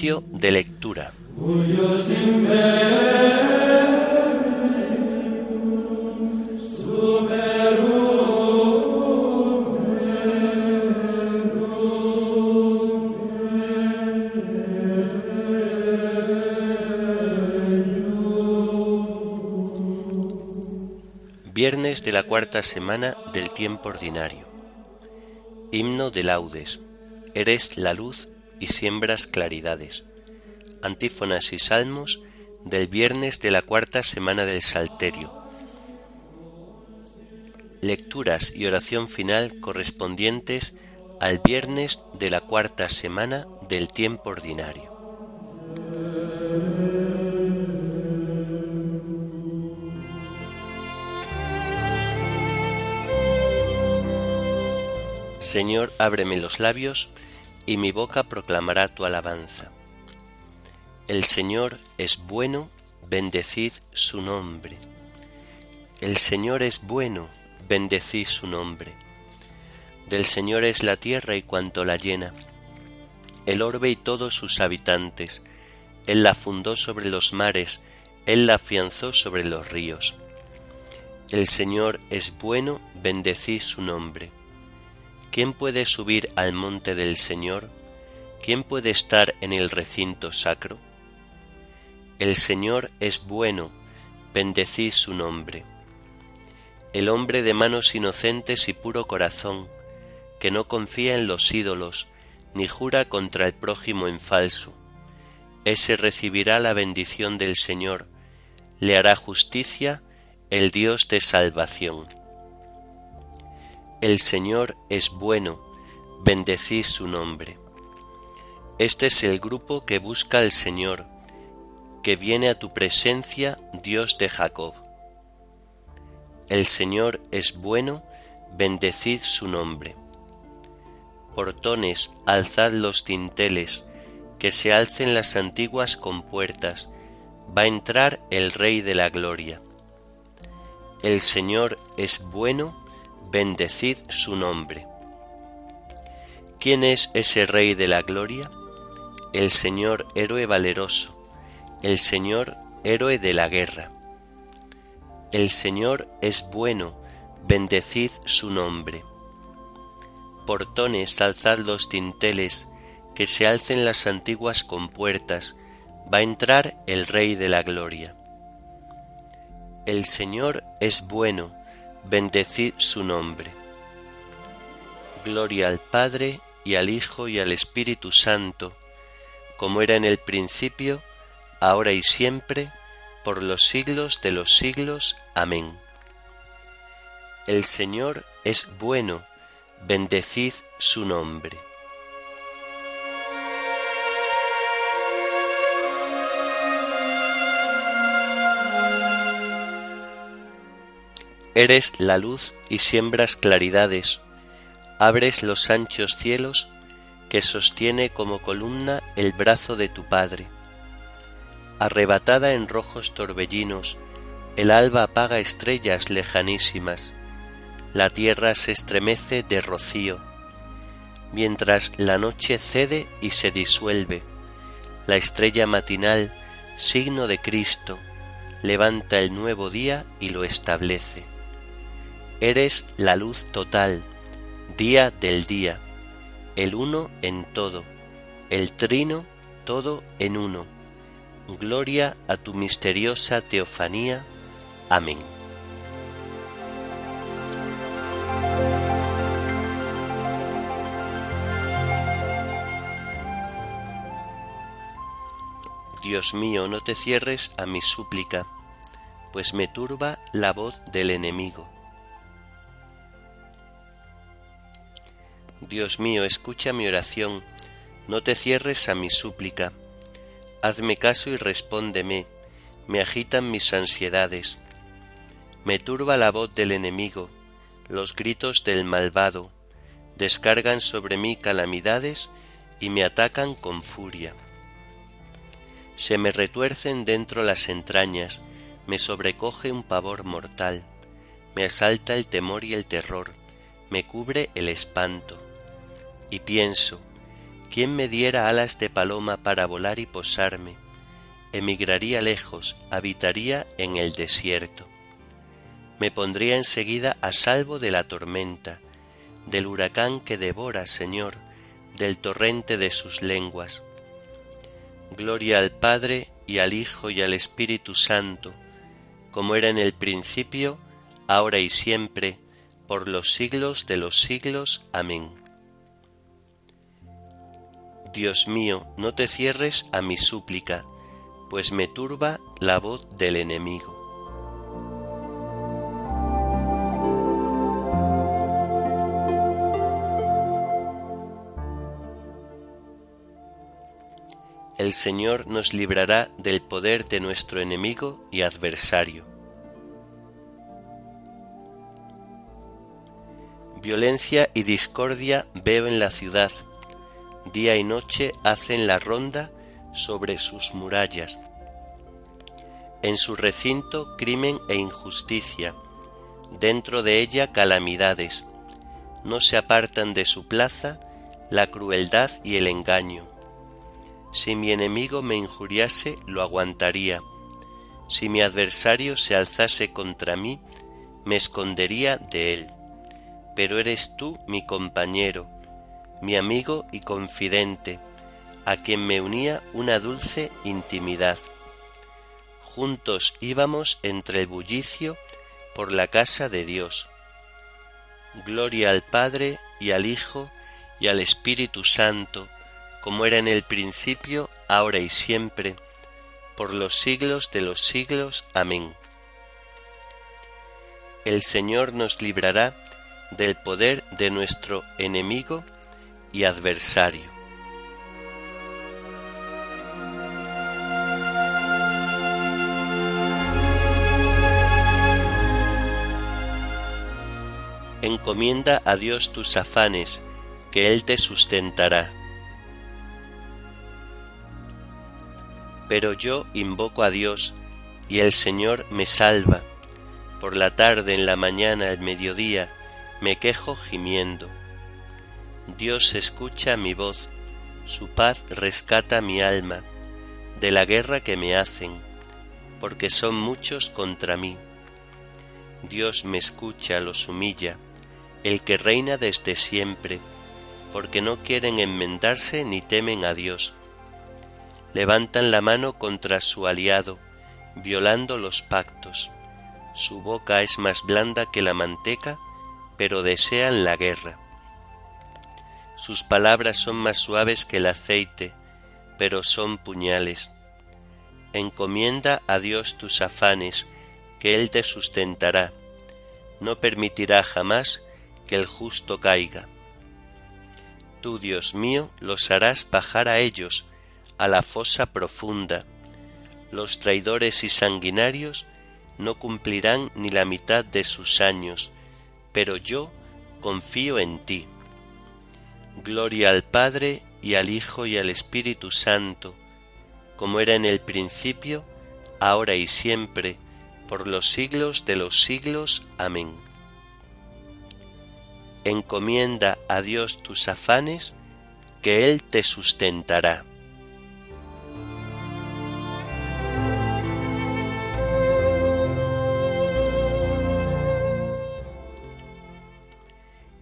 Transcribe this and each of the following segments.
De lectura. Viernes de la cuarta semana del tiempo ordinario. Himno de laudes. Eres la luz y siembras claridades. Antífonas y salmos del viernes de la cuarta semana del Salterio. Lecturas y oración final correspondientes al viernes de la cuarta semana del tiempo ordinario. Señor, ábreme los labios, y mi boca proclamará tu alabanza. El Señor es bueno, bendecid su nombre. El Señor es bueno, bendecid su nombre. Del Señor es la tierra y cuanto la llena, el orbe y todos sus habitantes. Él la fundó sobre los mares, Él la afianzó sobre los ríos. El Señor es bueno, bendecid su nombre. ¿Quién puede subir al monte del Señor? ¿Quién puede estar en el recinto sacro? El Señor es bueno, bendecid su nombre. El hombre de manos inocentes y puro corazón, que no confía en los ídolos, ni jura contra el prójimo en falso, ese recibirá la bendición del Señor, le hará justicia el Dios de salvación. El Señor es bueno, bendecid su nombre. Este es el grupo que busca al Señor, que viene a tu presencia, Dios de Jacob. El Señor es bueno, bendecid su nombre. Portones, alzad los tinteles, que se alcen las antiguas compuertas, va a entrar el Rey de la Gloria. El Señor es bueno, bendecid su nombre. ¿Quién es ese Rey de la Gloria? El Señor héroe valeroso, el Señor héroe de la guerra. El Señor es bueno, bendecid su nombre. Portones, alzad los tinteles, que se alcen las antiguas compuertas, va a entrar el Rey de la Gloria. El Señor es bueno, bendecid su nombre. Gloria al Padre y al Hijo y al Espíritu Santo, como era en el principio, ahora y siempre, por los siglos de los siglos. Amén. El Señor es bueno, bendecid su nombre. Eres la luz y siembras claridades, abres los anchos cielos que sostiene como columna el brazo de tu Padre. Arrebatada en rojos torbellinos, el alba apaga estrellas lejanísimas, la tierra se estremece de rocío, mientras la noche cede y se disuelve, la estrella matinal, signo de Cristo, levanta el nuevo día y lo establece. Eres la luz total, día del día, el uno en todo, el trino todo en uno. Gloria a tu misteriosa teofanía. Amén. Dios mío, no te cierres a mi súplica, pues me turba la voz del enemigo Dios mío, escucha mi oración, no te cierres a mi súplica. Hazme caso y respóndeme, me agitan mis ansiedades. Me turba la voz del enemigo, los gritos del malvado, descargan sobre mí calamidades y me atacan con furia. Se me retuercen dentro las entrañas, me sobrecoge un pavor mortal, me asalta el temor y el terror, me cubre el espanto y pienso, ¿quién me diera alas de paloma para volar y posarme? Emigraría lejos, habitaría en el desierto. Me pondría enseguida a salvo de la tormenta, del huracán que devora, Señor, del torrente de sus lenguas. Gloria al Padre y al Hijo y al Espíritu Santo, como era en el principio, ahora y siempre, por los siglos de los siglos. Amén. Dios mío, no te cierres a mi súplica, pues me turba la voz del enemigo. El Señor nos librará del poder de nuestro enemigo y adversario. Violencia y discordia veo en la ciudad. Día y noche hacen la ronda sobre sus murallas. En su recinto crimen e injusticia, dentro de ella calamidades. No se apartan de su plaza la crueldad y el engaño si mi enemigo me injuriase, lo aguantaría. Si mi adversario se alzase contra mí, me escondería de él. Pero eres tú mi compañero, mi amigo y confidente, a quien me unía una dulce intimidad. Juntos íbamos entre el bullicio por la casa de Dios. Gloria al Padre y al Hijo y al Espíritu Santo, como era en el principio, ahora y siempre, por los siglos de los siglos. Amén. El Señor nos librará del poder de nuestro enemigo y adversario. Encomienda a Dios tus afanes, que Él te sustentará. Pero yo invoco a Dios y el Señor me salva. Por la tarde, en la mañana, al mediodía, me quejo gimiendo. Dios escucha mi voz, su paz rescata mi alma de la guerra que me hacen, porque son muchos contra mí. Dios me escucha, los humilla, el que reina desde siempre, porque no quieren enmendarse ni temen a Dios levantan la mano contra su aliado, violando los pactos. Su boca es más blanda que la manteca, pero desean la guerra. Sus palabras son más suaves que el aceite, pero son puñales. Encomienda a Dios tus afanes, que Él te sustentará. No permitirá jamás que el justo caiga. Tú, Dios mío, los harás bajar a ellos, a la fosa profunda. Los traidores y sanguinarios no cumplirán ni la mitad de sus años, pero yo confío en ti. Gloria al Padre y al Hijo y al Espíritu Santo, como era en el principio, ahora y siempre, por los siglos de los siglos. Amén. Encomienda a Dios tus afanes, que Él te sustentará.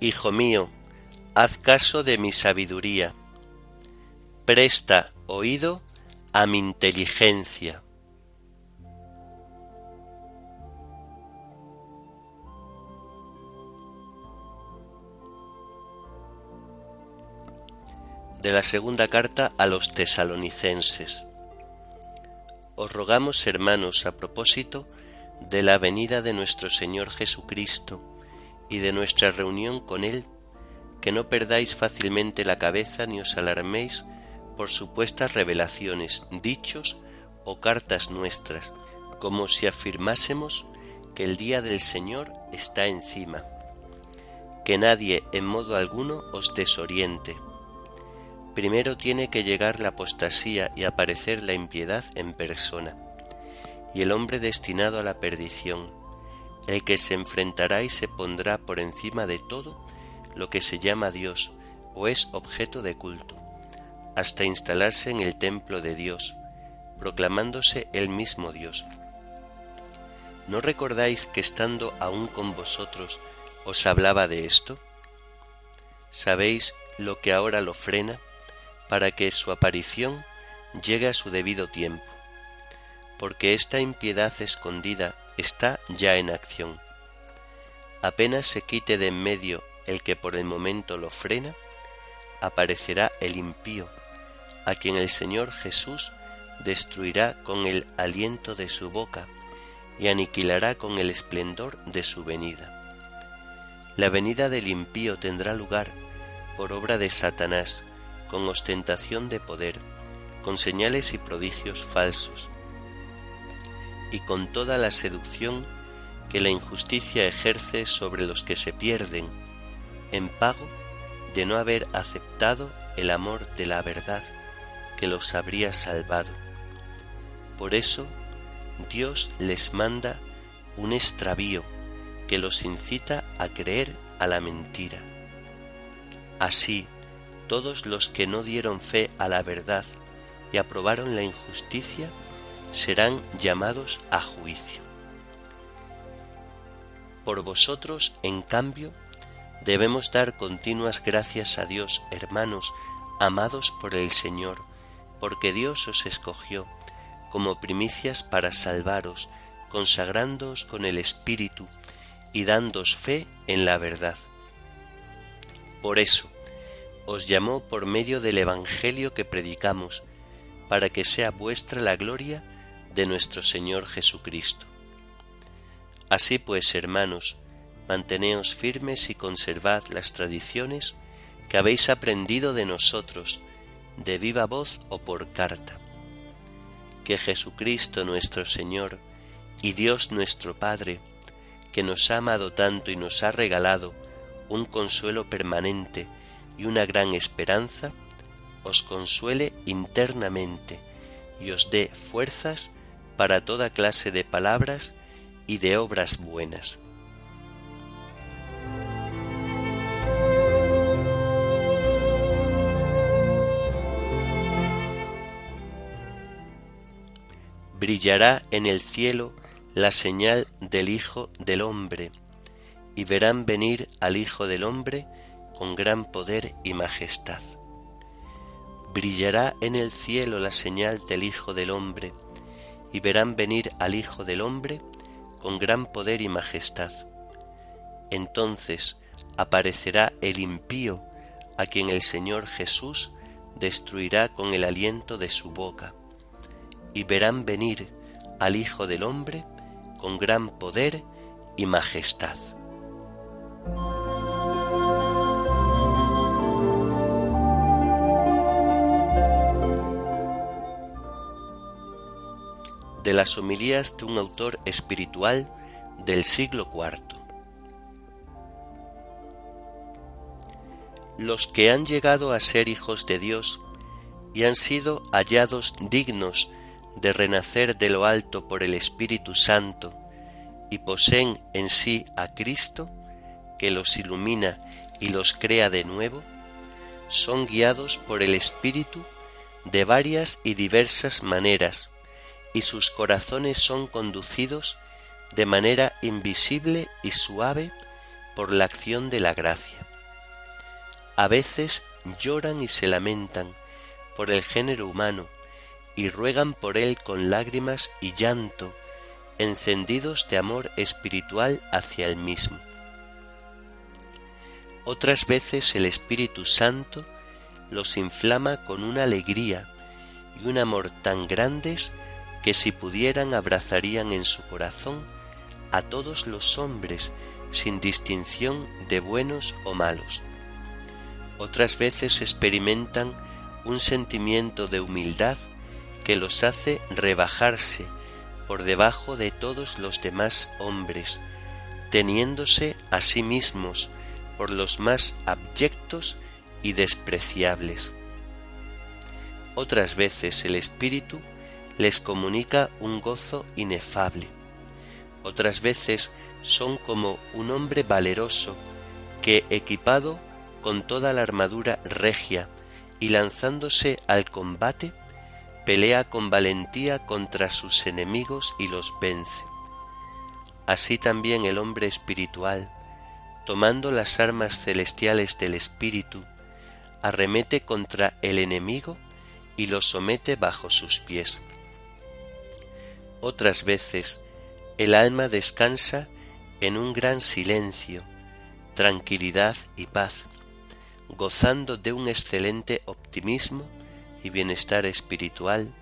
Hijo mío, haz caso de mi sabiduría, presta oído a mi inteligencia. De la segunda carta a los tesalonicenses. Os rogamos, hermanos, a propósito de la venida de nuestro Señor Jesucristo, y de nuestra reunión con Él, que no perdáis fácilmente la cabeza ni os alarméis por supuestas revelaciones, dichos o cartas nuestras, como si afirmásemos que el día del Señor está encima. Que nadie en modo alguno os desoriente. Primero tiene que llegar la apostasía y aparecer la impiedad en persona, y el hombre destinado a la perdición, el que se enfrentará y se pondrá por encima de todo lo que se llama Dios o es objeto de culto, hasta instalarse en el templo de Dios, proclamándose el mismo Dios. ¿No recordáis que estando aún con vosotros os hablaba de esto? ¿Sabéis lo que ahora lo frena para que su aparición llegue a su debido tiempo? Porque esta impiedad escondida está ya en acción. Apenas se quite de en medio el que por el momento lo frena, aparecerá el impío, a quien el Señor Jesús destruirá con el aliento de su boca y aniquilará con el esplendor de su venida. La venida del impío tendrá lugar por obra de Satanás, con ostentación de poder, con señales y prodigios falsos, y con toda la seducción que la injusticia ejerce sobre los que se pierden, en pago de no haber aceptado el amor de la verdad que los habría salvado. Por eso Dios les manda un extravío que los incita a creer a la mentira. Así, todos los que no dieron fe a la verdad y aprobaron la injusticia serán llamados a juicio. Por vosotros, en cambio, debemos dar continuas gracias a Dios, hermanos, amados por el Señor, porque Dios os escogió como primicias para salvaros, consagrándoos con el Espíritu y dándos fe en la verdad. Por eso, os llamó por medio del Evangelio que predicamos, para que sea vuestra la gloria de nuestro Señor Jesucristo. Así pues, hermanos, manteneos firmes y conservad las tradiciones que habéis aprendido de nosotros, de viva voz o por carta. Que Jesucristo nuestro Señor y Dios nuestro Padre, que nos ha amado tanto y nos ha regalado un consuelo permanente y una gran esperanza, os consuele internamente y os dé fuerzas para toda clase de palabras y de obras buenas brillará en el cielo la señal del Hijo del Hombre, y verán venir al Hijo del Hombre con gran poder y majestad. Brillará en el cielo la señal del Hijo del Hombre, y verán venir al Hijo del Hombre con gran poder y majestad. Entonces aparecerá el impío, a quien el Señor Jesús destruirá con el aliento de su boca y verán venir al Hijo del Hombre con gran poder y majestad. De las homilías de un autor espiritual del siglo IV. Los que han llegado a ser hijos de Dios y han sido hallados dignos de renacer de lo alto por el Espíritu Santo y poseen en sí a Cristo, que los ilumina y los crea de nuevo, son guiados por el Espíritu de varias y diversas maneras, y sus corazones son conducidos de manera invisible y suave por la acción de la gracia. A veces lloran y se lamentan por el género humano, y ruegan por él con lágrimas y llanto, encendidos de amor espiritual hacia el mismo. Otras veces el Espíritu Santo los inflama con una alegría y un amor tan grandes que si pudieran abrazarían en su corazón a todos los hombres sin distinción de buenos o malos. Otras veces experimentan un sentimiento de humildad que los hace rebajarse por debajo de todos los demás hombres, teniéndose a sí mismos por los más abyectos y despreciables. Otras veces el Espíritu les comunica un gozo inefable. Otras veces son como un hombre valeroso que, equipado con toda la armadura regia y lanzándose al combate, pelea con valentía contra sus enemigos y los vence. Así también el hombre espiritual, tomando las armas celestiales del Espíritu, arremete contra el enemigo y lo somete bajo sus pies. Otras veces el alma descansa en un gran silencio, tranquilidad y paz, gozando de un excelente optimismo y bienestar espiritual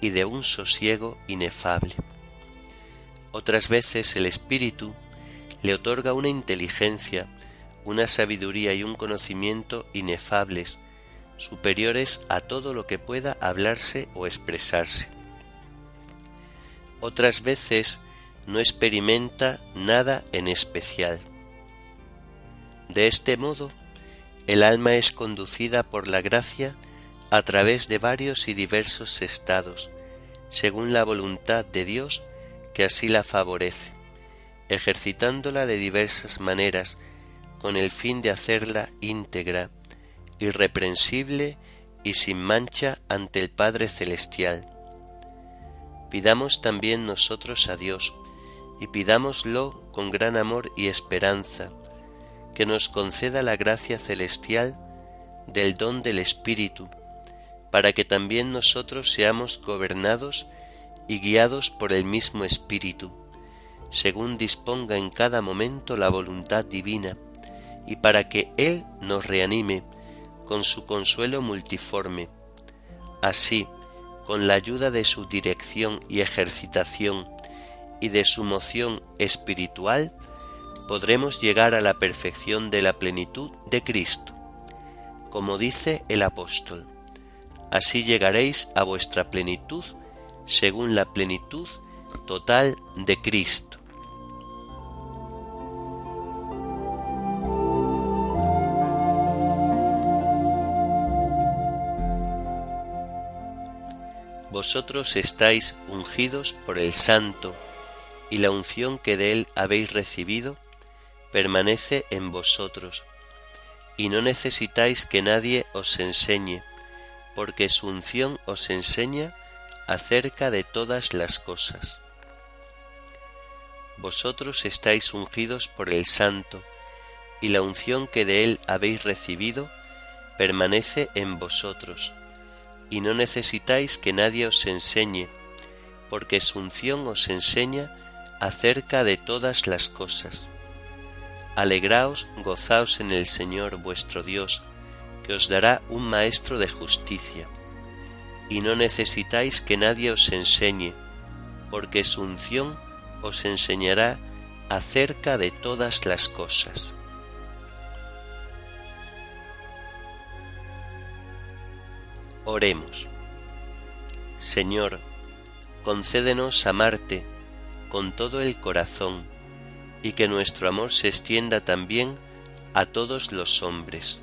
y de un sosiego inefable. Otras veces el espíritu le otorga una inteligencia, una sabiduría y un conocimiento inefables, superiores a todo lo que pueda hablarse o expresarse. Otras veces no experimenta nada en especial. De este modo, el alma es conducida por la gracia a través de varios y diversos estados, según la voluntad de Dios que así la favorece, ejercitándola de diversas maneras con el fin de hacerla íntegra, irreprensible y sin mancha ante el Padre Celestial. Pidamos también nosotros a Dios, y pidámoslo con gran amor y esperanza, que nos conceda la gracia celestial del don del Espíritu, para que también nosotros seamos gobernados y guiados por el mismo Espíritu, según disponga en cada momento la voluntad divina, y para que Él nos reanime con su consuelo multiforme. Así, con la ayuda de su dirección y ejercitación y de su moción espiritual, podremos llegar a la perfección de la plenitud de Cristo. Como dice el apóstol, así llegaréis a vuestra plenitud según la plenitud total de Cristo. Vosotros estáis ungidos por el Santo, y la unción que de él habéis recibido permanece en vosotros, y no necesitáis que nadie os enseñe, porque su unción os enseña acerca de todas las cosas. Vosotros estáis ungidos por el Santo, y la unción que de él habéis recibido permanece en vosotros, y no necesitáis que nadie os enseñe, porque su unción os enseña acerca de todas las cosas. Alegraos, gozaos en el Señor vuestro Dios, que os dará un Maestro de justicia, y no necesitáis que nadie os enseñe, porque su unción os enseñará acerca de todas las cosas. Oremos. Señor, concédenos amarte con todo el corazón y que nuestro amor se extienda también a todos los hombres.